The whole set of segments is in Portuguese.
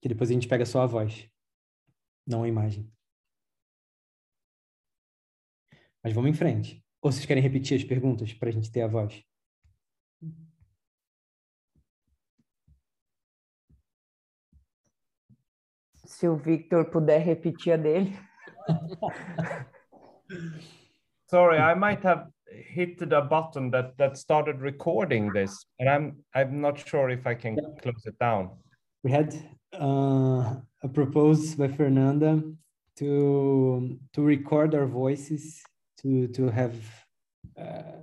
Que depois a gente pega só a voz, não a imagem. Mas vamos em frente. Ou vocês querem repetir as perguntas para a gente ter a voz? Se o Victor puder repetir a dele. Sorry, I might have hit the button that that started recording this, and I'm I'm not sure if I can close it down. We had uh, a proposal by Fernanda to to record our voices to to have uh,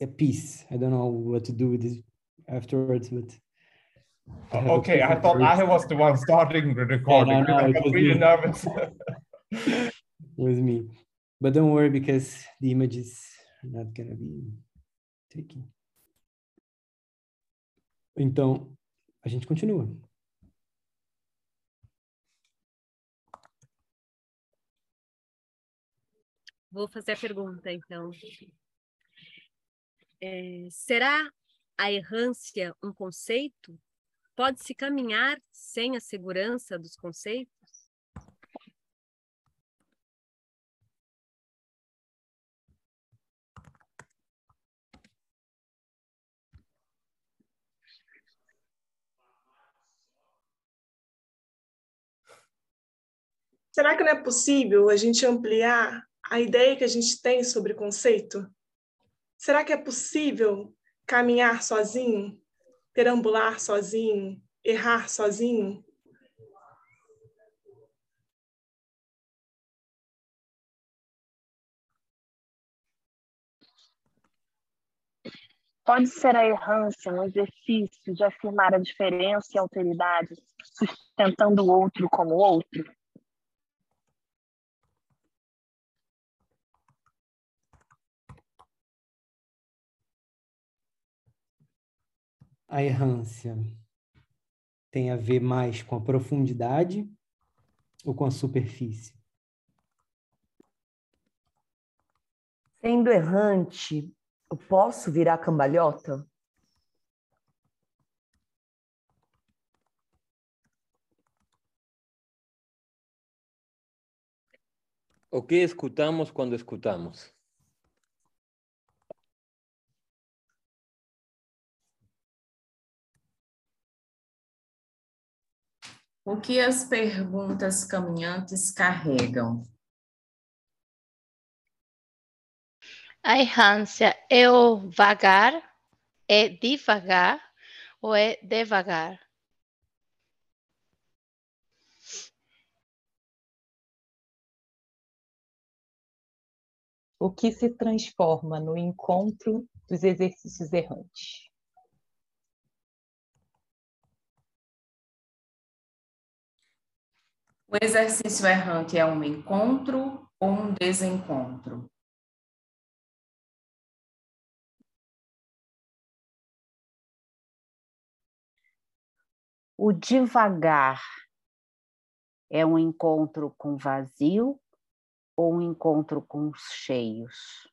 a piece. I don't know what to do with this afterwards, but okay, I thought I was the one starting the recording. Yeah, no, no, I got really me. nervous. it was me. But don't worry because the images are not gonna be taken. Então, a gente continua. Vou fazer a pergunta, então. É, será a errância um conceito? Pode-se caminhar sem a segurança dos conceitos? Será que não é possível a gente ampliar a ideia que a gente tem sobre conceito? Será que é possível caminhar sozinho, perambular sozinho, errar sozinho? Pode ser a errância um exercício de afirmar a diferença e a alteridade, sustentando o outro como outro? A errância tem a ver mais com a profundidade ou com a superfície? Sendo errante, eu posso virar cambalhota? O que escutamos quando escutamos? O que as perguntas caminhantes carregam? A errância é o vagar, é devagar ou é devagar? O que se transforma no encontro dos exercícios errantes? O exercício errante é um encontro ou um desencontro? O devagar é um encontro com vazio ou um encontro com os cheios?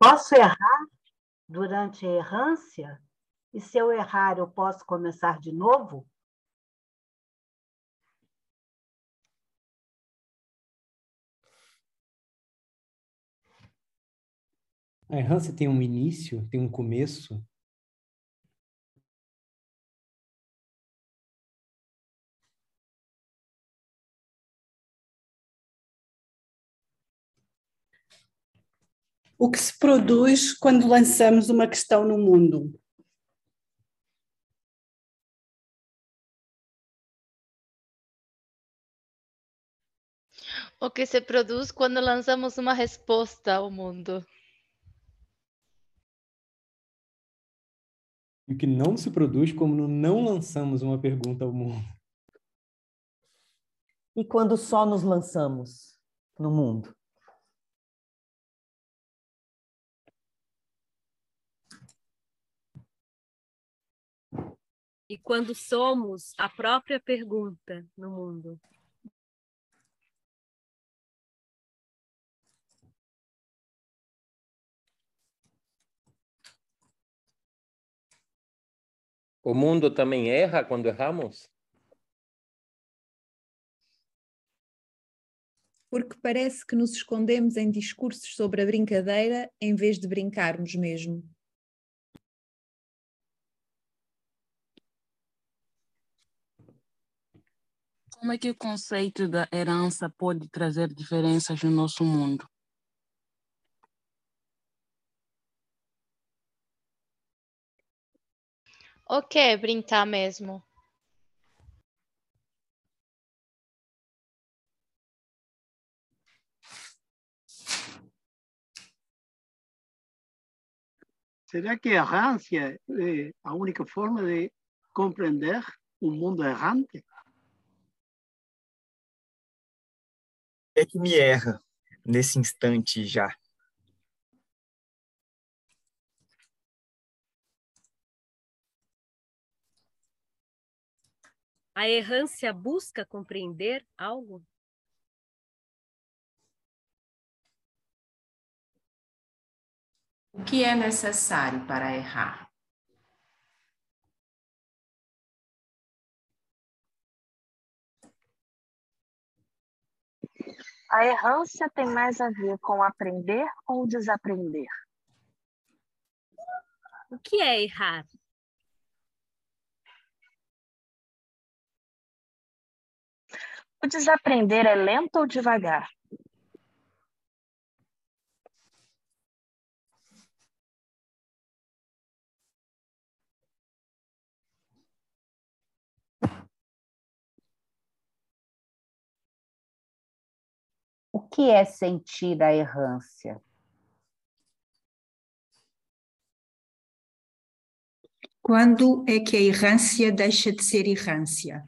Posso errar durante a errância? E se eu errar, eu posso começar de novo? A errância tem um início, tem um começo? O que se produz quando lançamos uma questão no mundo? O que se produz quando lançamos uma resposta ao mundo? E o que não se produz como não lançamos uma pergunta ao mundo? E quando só nos lançamos no mundo? E quando somos a própria pergunta no mundo? O mundo também erra quando erramos? Porque parece que nos escondemos em discursos sobre a brincadeira em vez de brincarmos mesmo. Como é que o conceito da herança pode trazer diferenças no nosso mundo? O que é brincar mesmo? ¿Será que errância é a única forma de compreender o mundo errante? É que me erra nesse instante já. A errância busca compreender algo? O que é necessário para errar? A errância tem mais a ver com aprender ou desaprender? O que é errar? O desaprender é lento ou devagar? O que é sentir a errância? Quando é que a errância deixa de ser errância?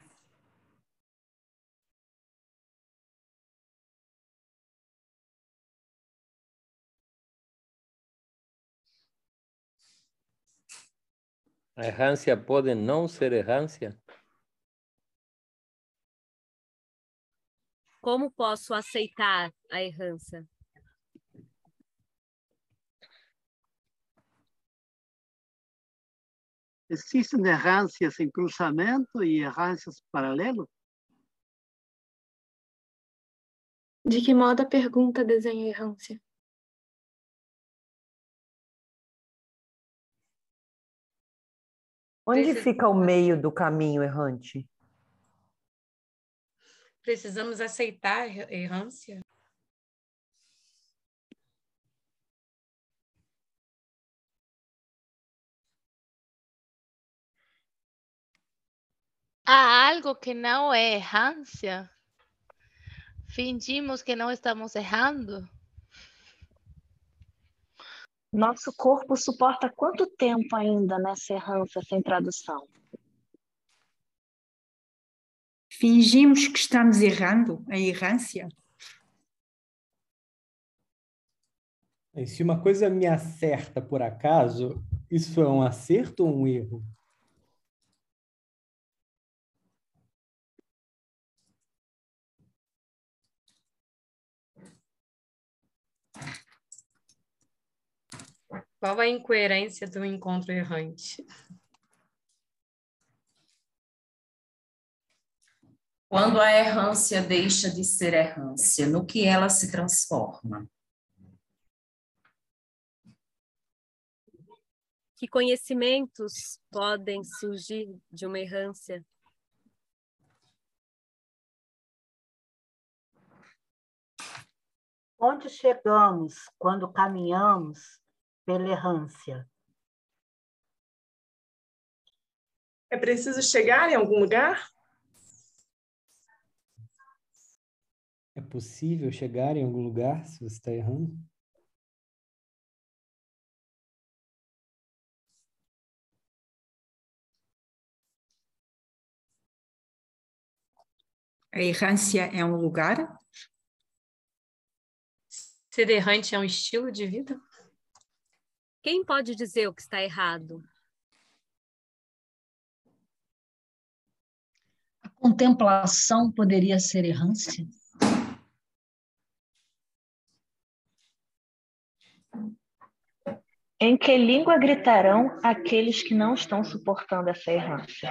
A errância pode não ser errância? Como posso aceitar a errância? Existem errâncias em cruzamento e errâncias paralelas? De que modo a pergunta desenha a errância? Onde fica o meio do caminho errante? Precisamos aceitar a errância? Há algo que não é errância? Fingimos que não estamos errando? Nosso corpo suporta quanto tempo ainda nessa errância sem tradução? Fingimos que estamos errando a errância? E se uma coisa me acerta por acaso, isso é um acerto ou um erro? Qual a incoerência do encontro errante? Quando a errância deixa de ser errância, no que ela se transforma? Que conhecimentos podem surgir de uma errância? Onde chegamos quando caminhamos pela errância? É preciso chegar em algum lugar? É possível chegar em algum lugar se você está errando? A errância é um lugar? Ser errante é um estilo de vida? Quem pode dizer o que está errado? A contemplação poderia ser errância? Em que língua gritarão aqueles que não estão suportando essa errância?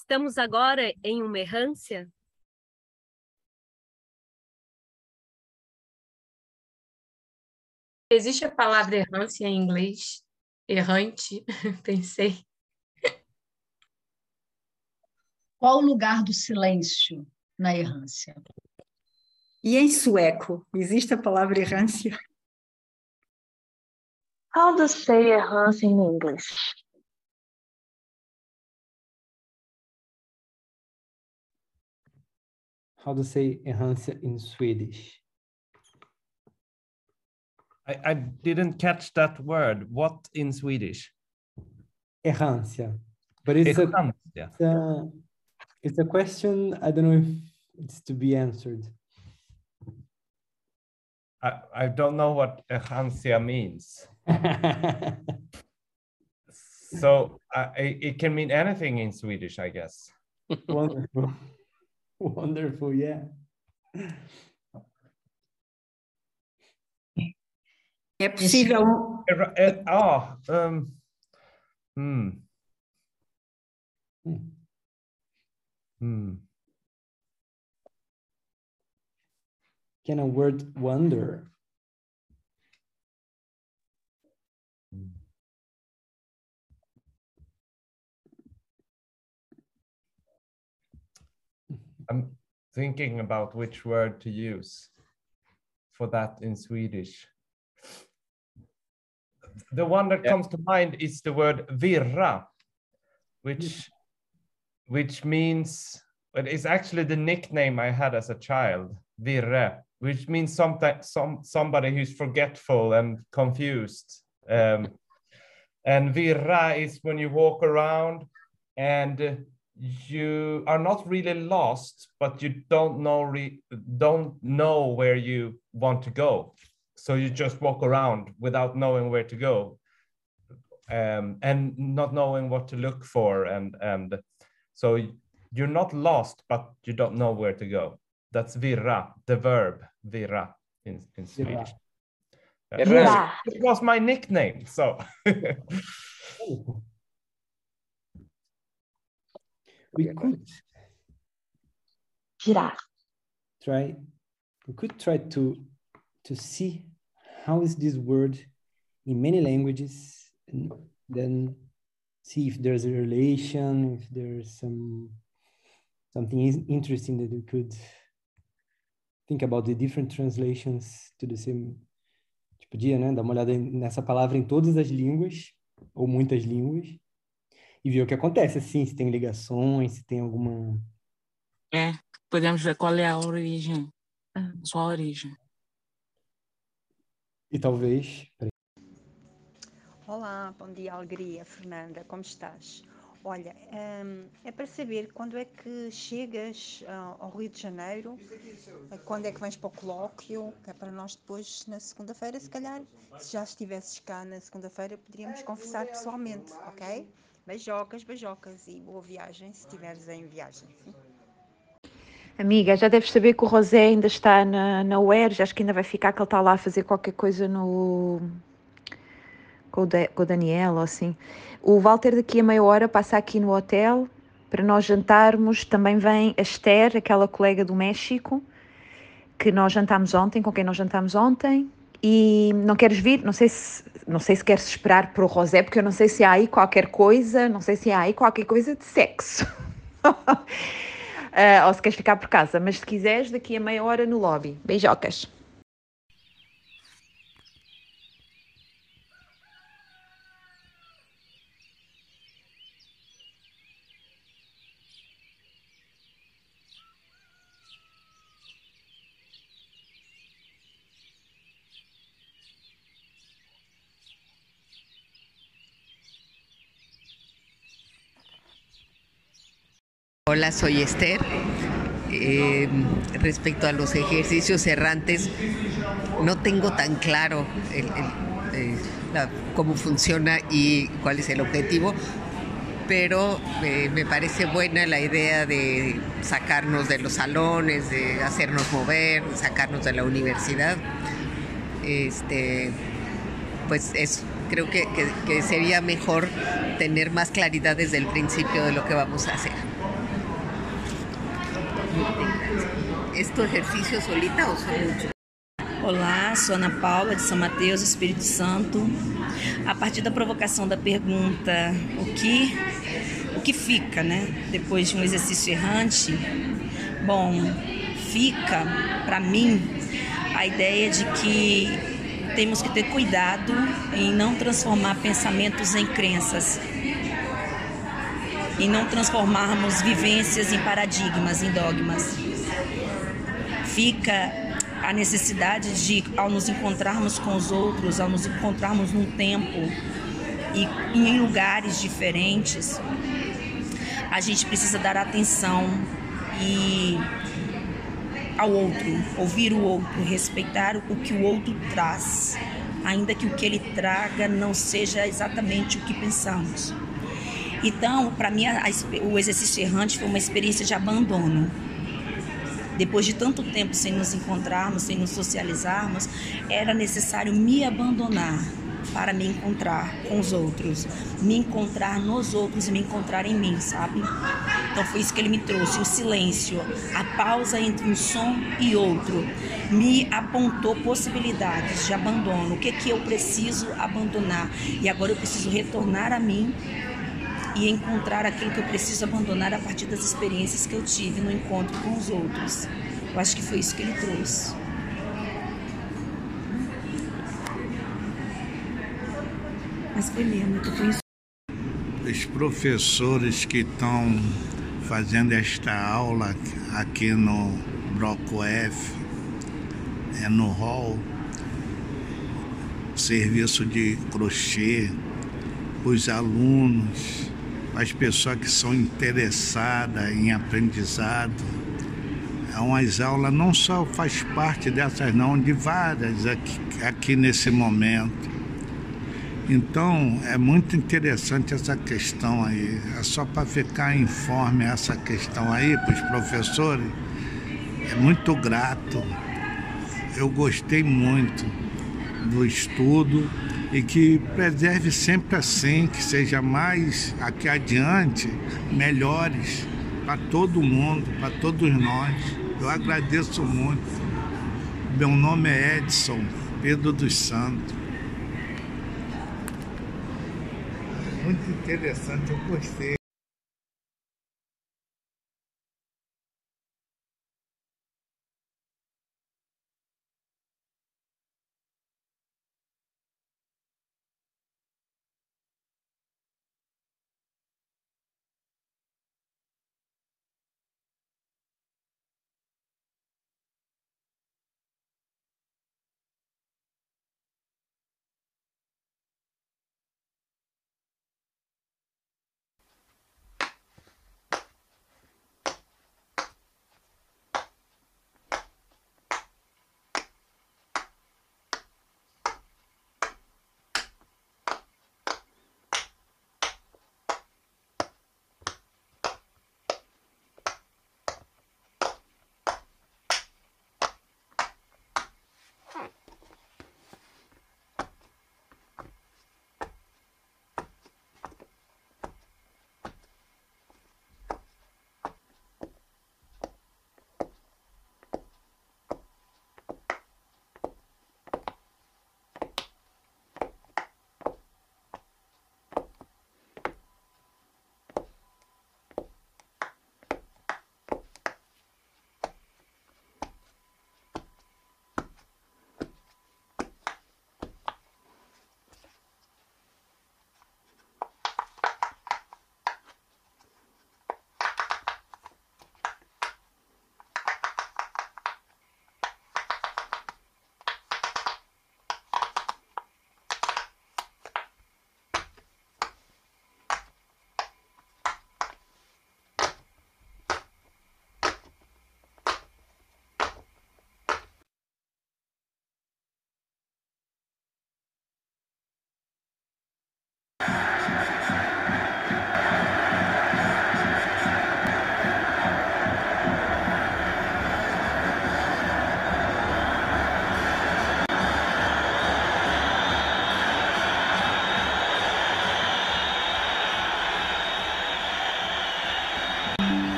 Estamos agora em uma errância? Existe a palavra errância em inglês? Errante, pensei. Qual o lugar do silêncio na errância? E em sueco, existe a palavra errância? How to say errância in English? How to say errância in Swedish? I, I didn't catch that word. What in Swedish? Errância. But it's a, Errância. it's a, it's a question, I don't know if it's to be answered. I, I don't know what errância means. so uh, it, it can mean anything in Swedish, I guess. Wonderful. Wonderful, yeah. É possível. Erra- eh, Ah, um, hmm. Hmm. Can a word wonder? I'm thinking about which word to use for that in Swedish. The one that comes to mind is the word virra, which which means but it's actually the nickname I had as a child, virre, which means something some somebody who's forgetful and confused. Um, and virra is when you walk around and you are not really lost, but you don't know re- don't know where you want to go. So you just walk around without knowing where to go, um, and not knowing what to look for, and and so you're not lost, but you don't know where to go. That's virra, the verb virra in, in Swedish. Yeah. Virra. It was my nickname, so. We could Girar. try we could try to to see how is this word in many languages and then see if there's a relation if there's some something is interesting that we could think about the different translations to the same tipo podia né? Dar uma olhada nessa palavra em todas as línguas ou muitas línguas e ver o que acontece assim se tem ligações se tem alguma É, podemos ver qual é a origem, sua origem. e talvez. Olá, bom dia, Alegria. Fernanda, como estás? Olha, hum, é para saber quando é que chegas ah, ao Rio de Janeiro, quando é que vens para o colóquio, que é para nós depois, na segunda-feira, se calhar, se já estivesses cá na segunda-feira, poderíamos conversar pessoalmente, ok? Beijocas, beijocas e boa viagem, se estiveres em viagem. Amiga, já deves saber que o Rosé ainda está na, na UERJ, acho que ainda vai ficar, que ele está lá a fazer qualquer coisa no. com o, Da- com o Daniel ou assim. O Walter daqui a meia hora passa aqui no hotel para nós jantarmos. Também vem a Esther, aquela colega do México, que nós jantámos ontem, com quem nós jantámos ontem. E não queres vir? Não sei se não sei se queres esperar para o Rosé, porque eu não sei se há aí qualquer coisa, não sei se há aí qualquer coisa de sexo. Ah, ou se queres ficar por casa, mas se quiseres, daqui a meia hora no lobby. Beijocas. Hola, soy Esther. Eh, respecto a los ejercicios errantes, no tengo tan claro eh, cómo funciona y cuál es el objetivo, pero eh, me parece buena la idea de sacarnos de los salones, de hacernos mover, sacarnos de la universidad. Este, pues es, creo que- que sería mejor tener más claridad desde el principio de lo que vamos a hacer. ¿Es tu ejercicio solita o son? Olá, sou Ana Paula de São Mateus, Espírito Santo. A partir da provocação da pergunta o que o que fica, né, depois de um exercício errante? Bom, fica para mim a ideia de que temos que ter cuidado em não transformar pensamentos em crenças, em não transformarmos vivências em paradigmas, em dogmas. Fica a necessidade de, ao nos encontrarmos com os outros, ao nos encontrarmos num tempo e em lugares diferentes, a gente precisa dar atenção e ao outro, ouvir o outro, respeitar o que o outro traz, ainda que o que ele traga não seja exatamente o que pensamos. Então, para mim, a- o exercício errante foi uma experiência de abandono. Depois de tanto tempo sem nos encontrarmos, sem nos socializarmos, era necessário me abandonar para me encontrar com os outros, me encontrar nos outros e me encontrar em mim, sabe? Então foi isso que ele me trouxe, o silêncio, a pausa entre um som e outro, me apontou possibilidades de abandono, o que que eu preciso abandonar e agora eu preciso retornar a mim e encontrar aquilo que eu preciso abandonar a partir das experiências que eu tive no encontro com os outros. Eu acho que foi isso que ele trouxe. Mas foi mesmo, então foi isso. Os professores que estão fazendo esta aula aqui no Bloco F, é no hall, serviço de crochê, os alunos, as pessoas que são interessadas em aprendizado. É umas aulas, não só faz parte dessas, não, de várias aqui, aqui nesse momento. Então, é muito interessante essa questão aí. É só para ficar informe essa questão aí para os professores. É muito grato. Eu gostei muito do estudo e que preserve sempre assim, que seja mais aqui adiante, melhores para todo mundo, para todos nós. Eu agradeço muito. Meu nome é Edson Pedro dos Santos. Muito interessante, eu gostei.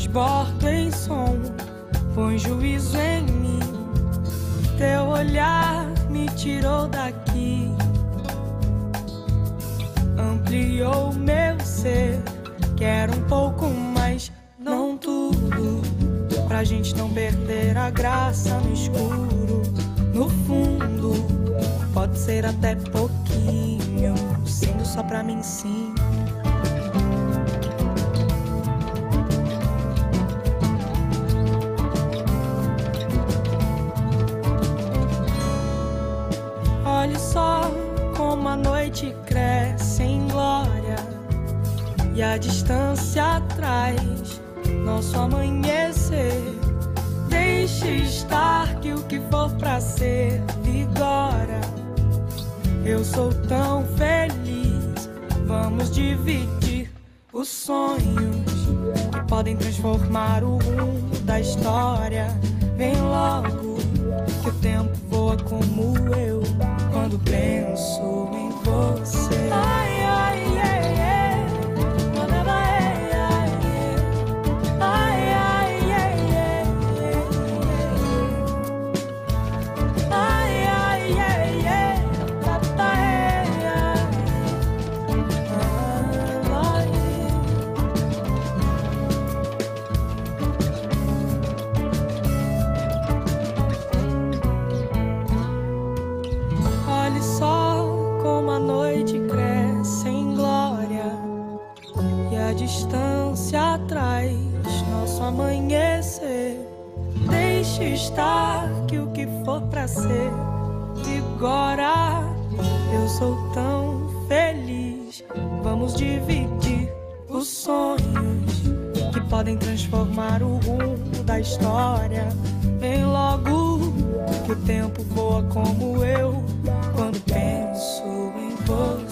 Transbordo em som, põe juízo em mim. Teu olhar me tirou daqui, ampliou meu ser. Quero um pouco mais, não tudo, pra gente não perder a graça no escuro. No fundo, pode ser até pouquinho, sendo só pra mim sim. Como a noite cresce em glória e a distância traz nosso amanhecer. Deixe estar que o que for pra ser vigora. Eu sou tão feliz, vamos dividir os sonhos que podem transformar o rumo da história. Vem logo que o tempo voa como eu quando penso em você. Ai, ai, ai. Deixe estar que o que for pra ser vigora. Eu sou tão feliz. Vamos dividir os sonhos que podem transformar o rumo da história. Vem logo que o tempo voa como eu quando penso em você.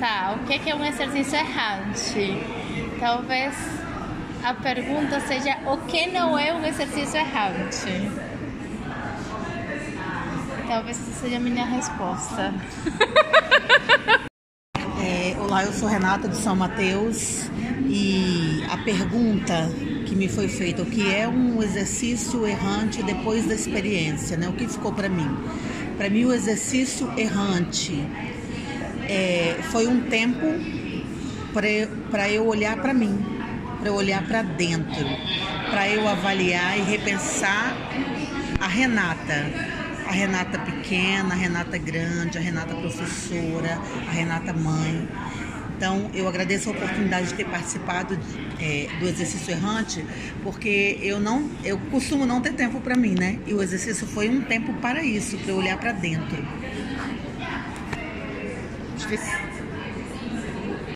Tá, o que que é um exercício errante? Talvez a pergunta seja o que não é um exercício errante? Talvez essa seja a minha resposta. É, olá, eu sou Renata de São Mateus e a pergunta que me foi feita, o que é um exercício errante depois da experiência, né? O que ficou para mim? Para mim, o exercício errante é, foi um tempo para eu olhar para mim, para eu olhar para dentro, para eu avaliar e repensar a Renata. A Renata pequena, a Renata grande, a Renata professora, a Renata mãe. Então, eu agradeço a oportunidade de ter participado é, do exercício errante, porque eu não, eu costumo não ter tempo para mim, né? E o exercício foi um tempo para isso, para eu olhar para dentro. office.